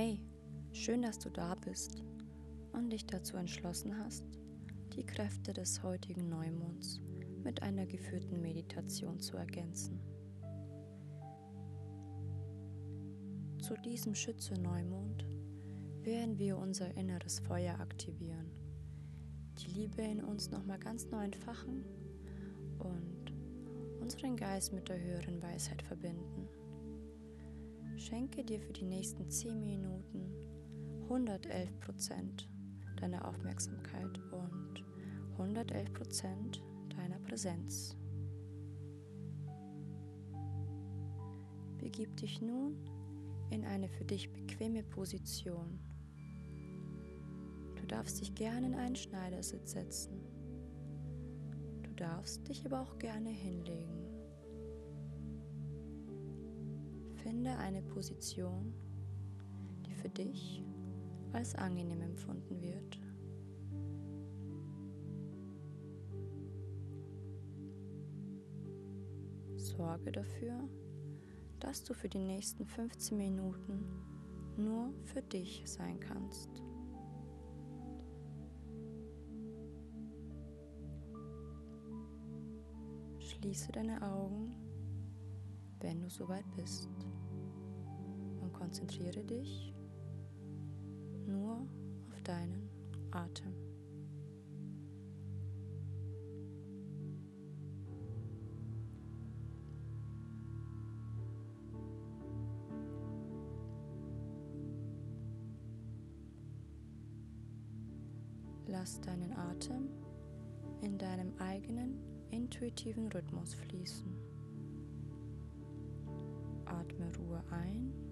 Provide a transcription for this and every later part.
Hey, schön, dass du da bist und dich dazu entschlossen hast, die Kräfte des heutigen Neumonds mit einer geführten Meditation zu ergänzen. Zu diesem Schütze-Neumond werden wir unser inneres Feuer aktivieren, die Liebe in uns nochmal ganz neu entfachen und unseren Geist mit der höheren Weisheit verbinden. Schenke dir für die nächsten 10 Minuten 111 Prozent deiner Aufmerksamkeit und 111 Prozent deiner Präsenz. Begib dich nun in eine für dich bequeme Position. Du darfst dich gerne in einen Schneidersitz setzen. Du darfst dich aber auch gerne hinlegen. Finde eine Position, die für dich als angenehm empfunden wird. Sorge dafür, dass du für die nächsten 15 Minuten nur für dich sein kannst. Schließe deine Augen, wenn du soweit bist, konzentriere dich nur auf deinen Atem. Lass deinen Atem in deinem eigenen intuitiven Rhythmus fließen. Atme Ruhe ein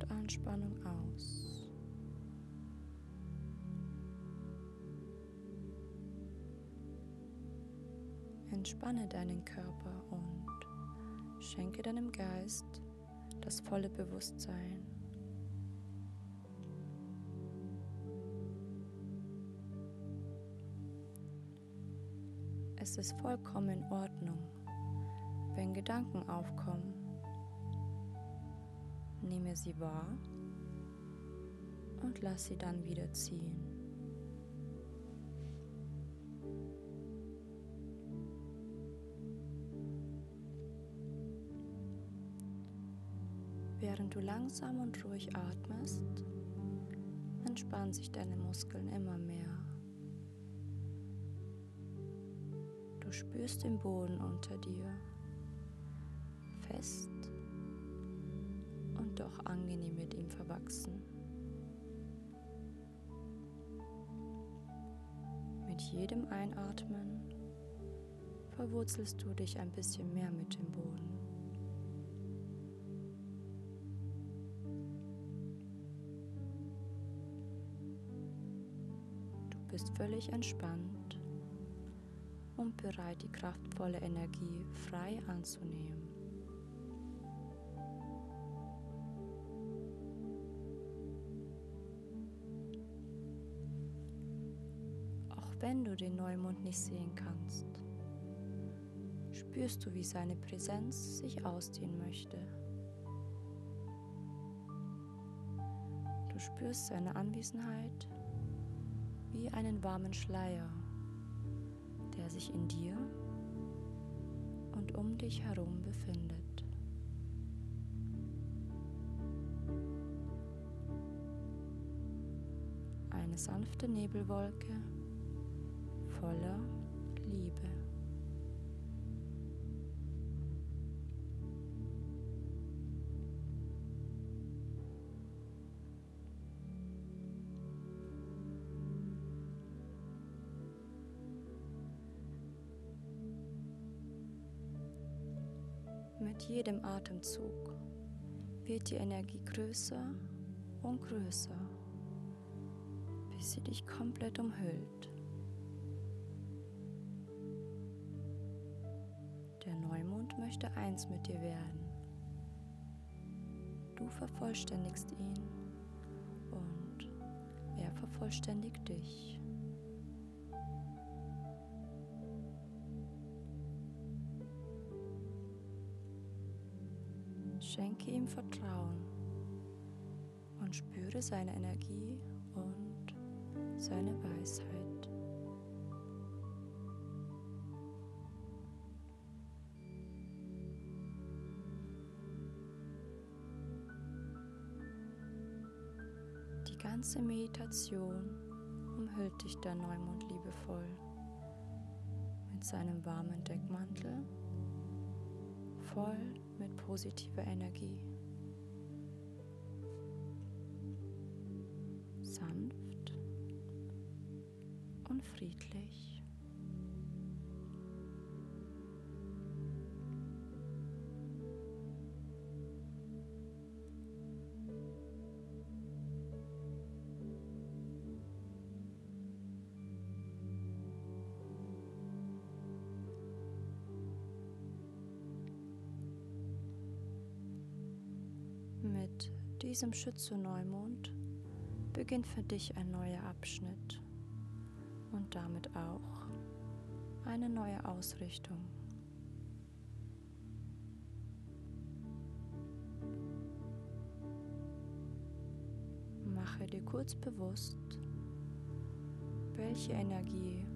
und Anspannung aus. Entspanne deinen Körper und schenke deinem Geist das volle Bewusstsein Es ist vollkommen in Ordnung, wenn Gedanken aufkommen. Nehme sie wahr und lass sie dann wieder ziehen. Während du langsam und ruhig atmest, entspannen sich deine Muskeln immer mehr. Du spürst den Boden unter dir. Fest und doch angenehm mit ihm verwachsen. Mit jedem Einatmen verwurzelst du dich ein bisschen mehr mit dem Boden. Du bist völlig entspannt und bereit, die kraftvolle Energie frei anzunehmen. Wenn du den Neumond nicht sehen kannst, spürst du, wie seine Präsenz sich ausdehnen möchte. Du spürst seine Anwesenheit wie einen warmen Schleier der sich in dir und um dich herum befindet. Eine sanfte Nebelwolke voller Liebe. Mit jedem Atemzug wird die Energie größer und größer, bis sie dich komplett umhüllt. Möchte eins mit dir werden. Du vervollständigst ihn und er vervollständigt dich. Schenke ihm Vertrauen und spüre seine Energie und seine Weisheit. Die ganze Meditation umhüllt dich der Neumond liebevoll mit seinem warmen Deckmantel, voll mit positiver Energie. Sanft und friedlich. Diesem Schütze-Neumond beginnt für dich ein neuer Abschnitt und damit auch eine neue Ausrichtung. Mache dir kurz bewusst, welche Energie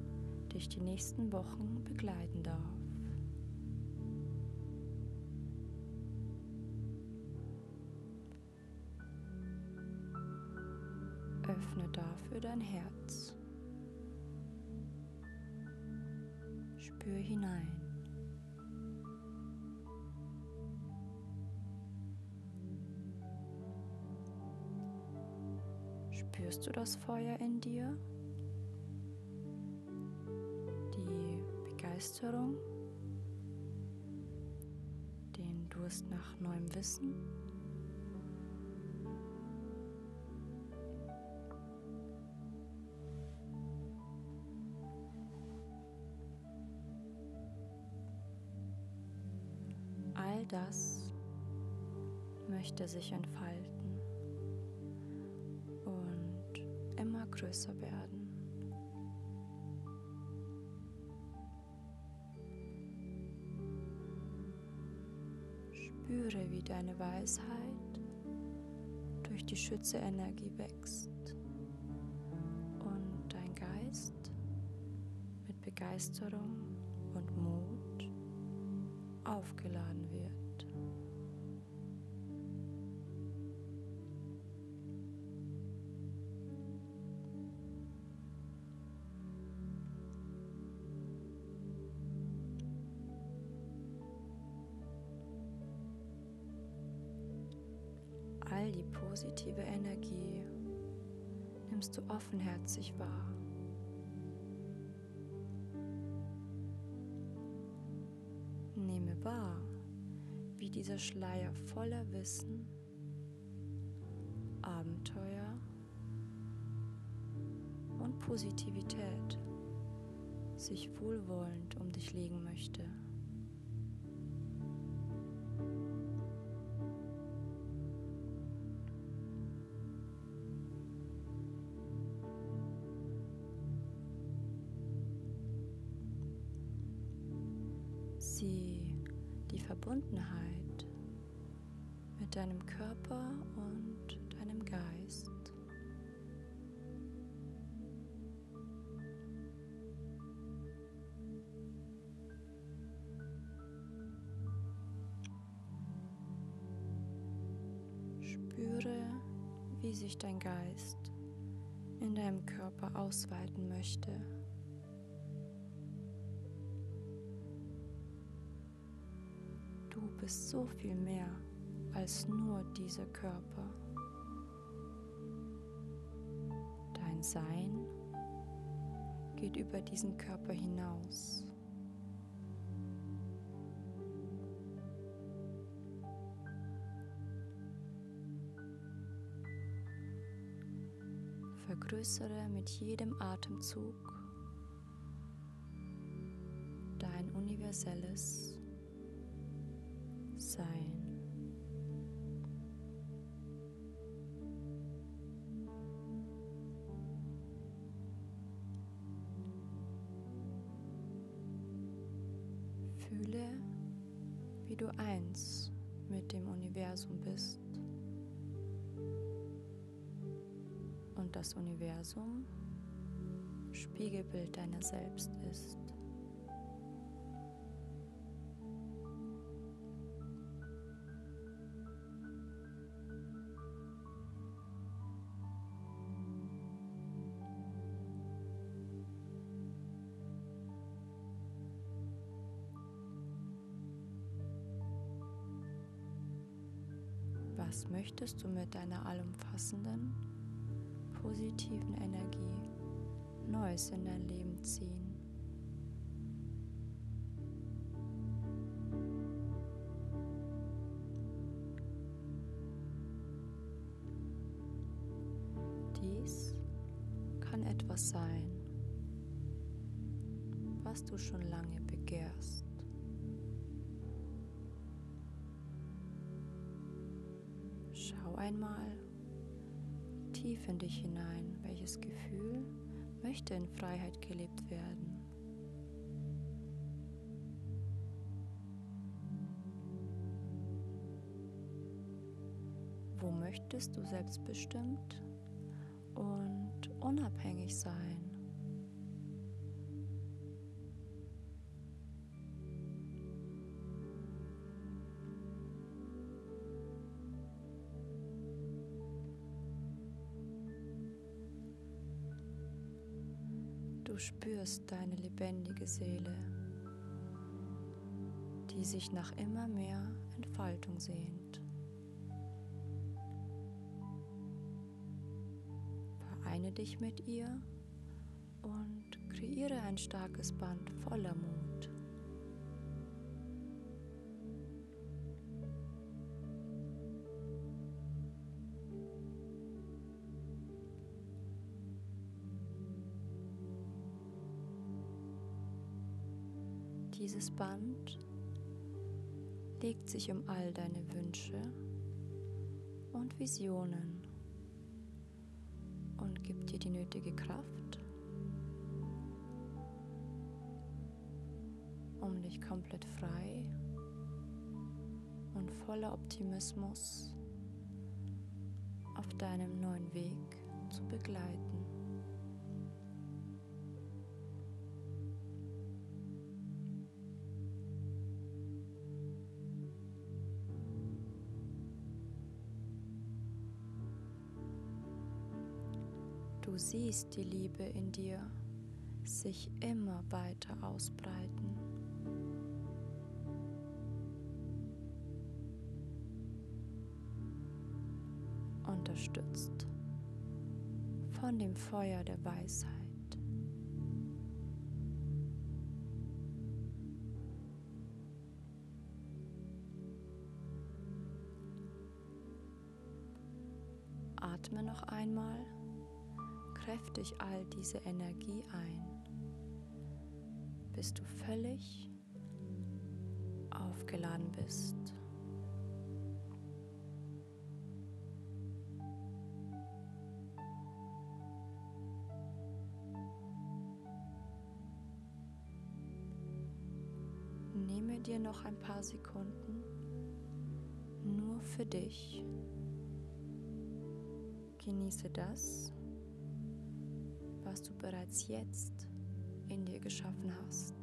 dich die nächsten Wochen begleiten darf. Dafür dein Herz. Spür hinein. Spürst du das Feuer in dir? Die Begeisterung? Den Durst nach neuem Wissen? Möchte sich entfalten und immer größer werden. Spüre, wie deine Weisheit durch die Schütze-Energie wächst und dein Geist mit Begeisterung und Mut aufgeladen wird. All die positive Energie nimmst du offenherzig wahr. Nehme wahr, wie dieser Schleier voller Wissen, Abenteuer und Positivität sich wohlwollend um dich legen möchte. Sieh die Verbundenheit mit deinem Körper und deinem Geist. Spüre, wie sich dein Geist in deinem Körper ausweiten möchte. Bist so viel mehr als nur dieser Körper. Dein Sein geht über diesen Körper hinaus. Vergrößere mit jedem Atemzug dein universelles Sein. Fühle, wie du eins mit dem Universum bist und das Universum Spiegelbild deiner selbst ist. Möchtest du mit deiner allumfassenden, positiven Energie Neues in dein Leben ziehen? Dies kann etwas sein, was du schon lange begehrst. Einmal tief in dich hinein, welches Gefühl möchte in Freiheit gelebt werden. Wo möchtest du selbstbestimmt und unabhängig sein? Spürst deine lebendige Seele, die sich nach immer mehr Entfaltung sehnt. Vereine dich mit ihr und kreiere ein starkes Band voller Mut. Dieses Band legt sich um all deine Wünsche und Visionen und gibt dir die nötige Kraft, um dich komplett frei und voller Optimismus auf deinem neuen Weg zu begleiten. Du siehst die Liebe in dir sich immer weiter ausbreiten. Unterstützt von dem Feuer der Weisheit. Atme noch einmal kräftig all diese Energie ein, bis du völlig aufgeladen bist. Nehme dir noch ein paar Sekunden nur für dich. Genieße das, was du bereits jetzt in dir geschaffen hast.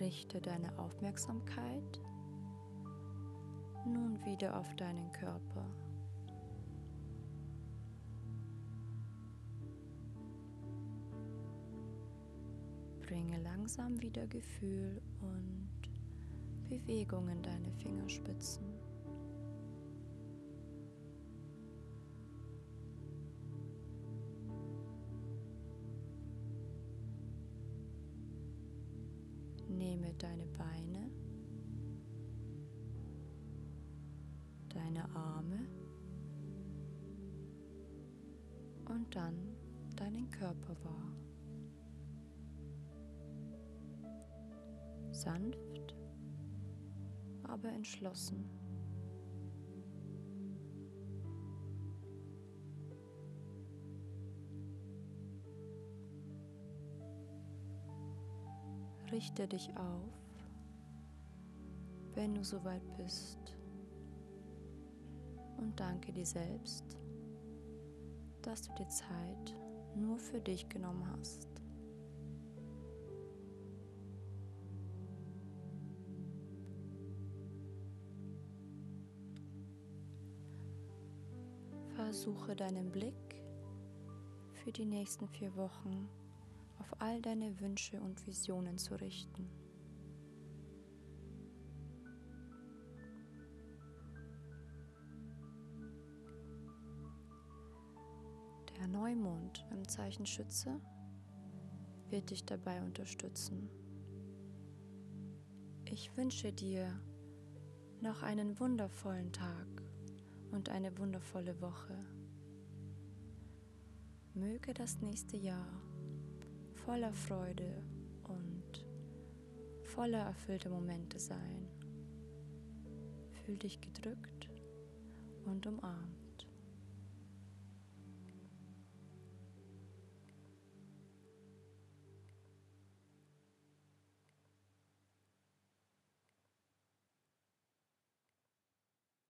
Richte deine Aufmerksamkeit nun wieder auf deinen Körper. Bringe langsam wieder Gefühl und Bewegung in deine Fingerspitzen. Sanft, aber entschlossen. Richte dich auf, wenn du soweit bist und danke dir selbst, dass du die Zeit nur für dich genommen hast. Versuche deinen Blick für die nächsten vier Wochen auf all deine Wünsche und Visionen zu richten. Der Neumond im Zeichen Schütze wird dich dabei unterstützen. Ich wünsche dir noch einen wundervollen Tag und eine wundervolle Woche. Möge das nächste Jahr voller Freude und voller erfüllter Momente sein. Fühl dich gedrückt und umarmt.